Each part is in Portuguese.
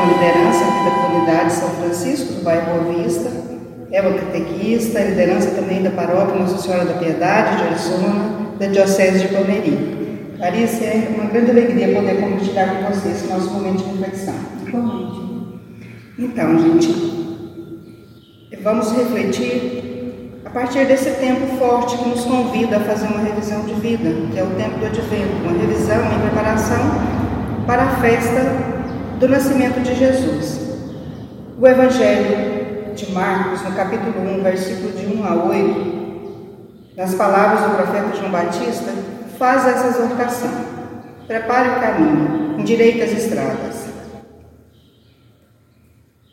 Uma liderança aqui da comunidade São Francisco, do bairro Boa Vista. É uma catequista, liderança também da paróquia Nossa Senhora da Piedade, de Arizona, da Diocese de Palmeirim. Clarice, é uma grande alegria poder compartilhar com vocês esse nosso momento de reflexão. Então, gente, vamos refletir a partir desse tempo forte que nos convida a fazer uma revisão de vida, que é o tempo do advento, uma revisão em preparação para a festa do nascimento de Jesus. O Evangelho de Marcos, no capítulo 1, versículo de 1 a 8, nas palavras do profeta João Batista, faz essa exortação: prepare o caminho, endireite as estradas.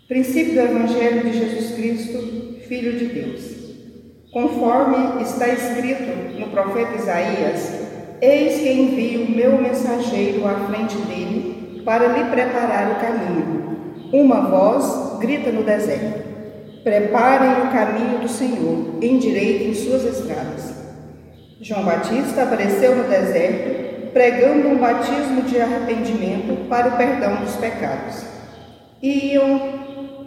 Princípio do Evangelho de Jesus Cristo, Filho de Deus. Conforme está escrito no profeta Isaías, eis que envio o meu mensageiro à frente dele para lhe preparar o caminho. Uma voz grita no deserto: Preparem o caminho do Senhor, endireitem suas estradas. João Batista apareceu no deserto, pregando um batismo de arrependimento para o perdão dos pecados. Iam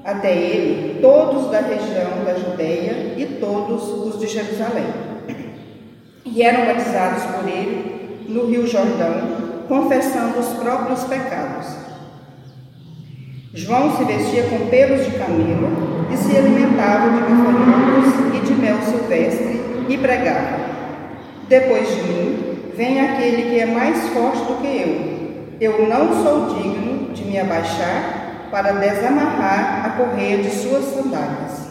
até ele todos da região da Judéia e todos os de Jerusalém. E eram batizados por ele no Rio Jordão, confessando os próprios pecados. João se vestia com pelos de camelo e se alimentava de gafanhotos e de mel silvestre e pregava: Depois de mim vem aquele que é mais forte do que eu. Eu não sou digno de me abaixar para desamarrar a correia de suas sandálias.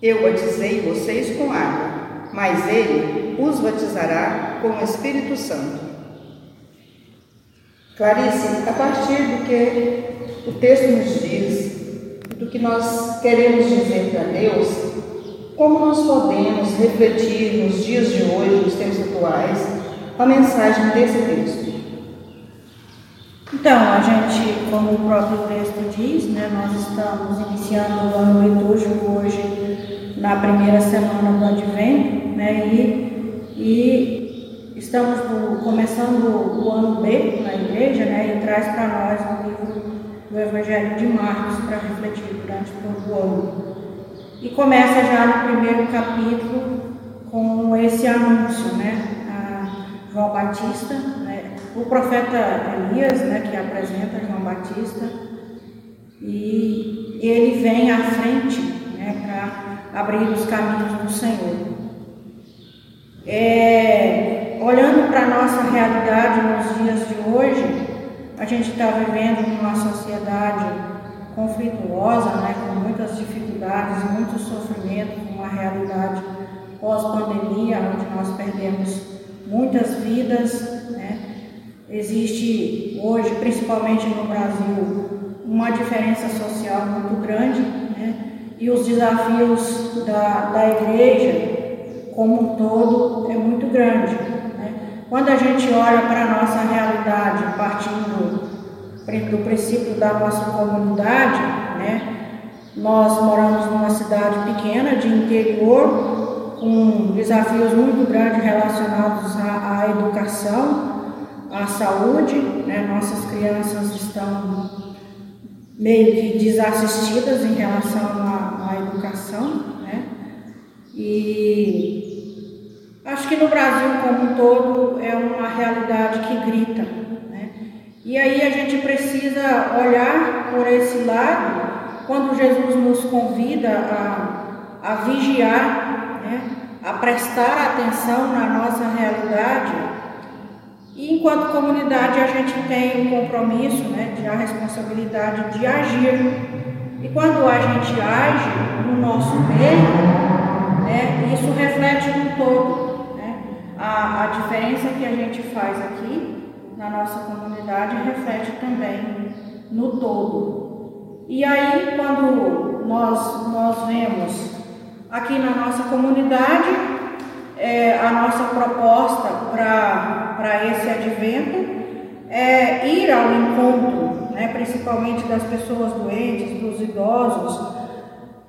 Eu batizei vocês com água, mas ele os batizará com o Espírito Santo. Clarice, a partir do que o texto nos diz, do que nós queremos dizer para Deus, como nós podemos refletir nos dias de hoje, nos tempos atuais, a mensagem desse texto? Então, a gente, como o próprio texto diz, né, nós estamos iniciando o ano litúrgico hoje na primeira semana do Advento, né, e, e Estamos no, começando o ano B na igreja, né, e traz para nós o livro do Evangelho de Marcos para refletir durante todo o ano. E começa já no primeiro capítulo com esse anúncio, né, a João Batista, né, o profeta Elias, né, que apresenta João Batista, e ele vem à frente né, para abrir os caminhos do Senhor. É, olhando para a nossa realidade nos dias de hoje, a gente está vivendo numa sociedade conflituosa, né, com muitas dificuldades, muito sofrimento, uma realidade pós-pandemia, onde nós perdemos muitas vidas. Né. Existe hoje, principalmente no Brasil, uma diferença social muito grande né, e os desafios da, da igreja como um todo é muito grande. Quando a gente olha para a nossa realidade, partindo do princípio da nossa comunidade, né? Nós moramos numa cidade pequena, de interior, com desafios muito grandes relacionados à, à educação, à saúde, né? Nossas crianças estão meio que desassistidas em relação à, à educação, né? E Acho que no Brasil como um todo é uma realidade que grita. Né? E aí a gente precisa olhar por esse lado quando Jesus nos convida a, a vigiar, né? a prestar atenção na nossa realidade. E enquanto comunidade a gente tem o compromisso, né, de a responsabilidade de agir. E quando a gente age no nosso meio, né, isso reflete no todo. Diferença que a gente faz aqui na nossa comunidade reflete também no todo. E aí, quando nós, nós vemos aqui na nossa comunidade é, a nossa proposta para esse advento é ir ao encontro, né, principalmente das pessoas doentes, dos idosos.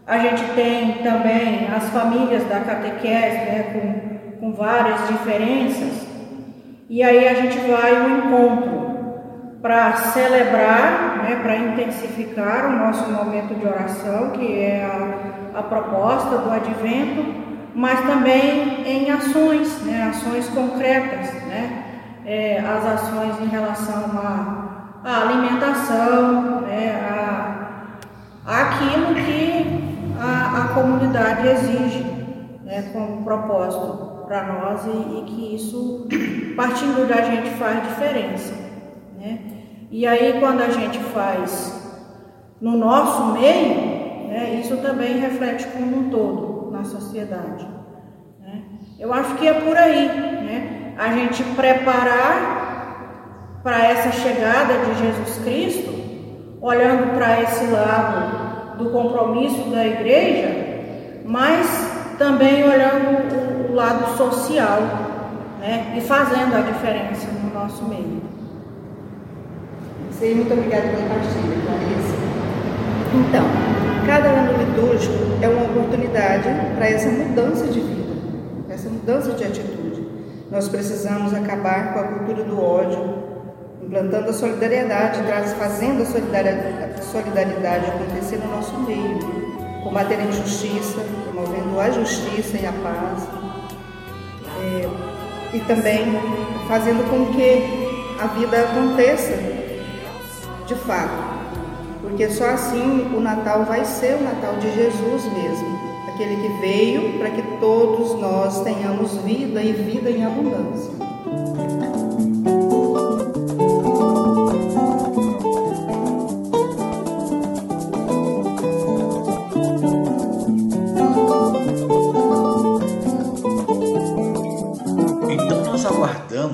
A gente tem também as famílias da catequese, né, com, com várias diferenças, e aí a gente vai ao encontro para celebrar, né, para intensificar o nosso momento de oração, que é a, a proposta do advento, mas também em ações, né, ações concretas, né, é, as ações em relação à, à alimentação, né, a, aquilo que a, a comunidade exige né, como propósito para nós e, e que isso, partindo da gente, faz diferença. Né? E aí, quando a gente faz no nosso meio, né, isso também reflete como um todo na sociedade. Né? Eu acho que é por aí, né? a gente preparar para essa chegada de Jesus Cristo, olhando para esse lado do compromisso da igreja, mas também olhando o lado social né? e fazendo a diferença no nosso meio. Sei, muito obrigada pela partilha, Clarice. Então, cada ano litúrgico é uma oportunidade para essa mudança de vida, essa mudança de atitude. Nós precisamos acabar com a cultura do ódio, implantando a solidariedade, fazendo a solidariedade, acontecer no nosso meio, combater a injustiça, promovendo a justiça e a paz, e também fazendo com que a vida aconteça de fato, porque só assim o Natal vai ser o Natal de Jesus mesmo, aquele que veio para que todos nós tenhamos vida e vida em abundância.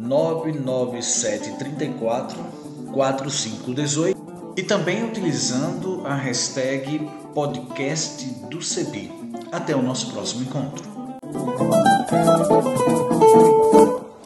99734 4518 e também utilizando a hashtag podcast do CEBI. Até o nosso próximo encontro.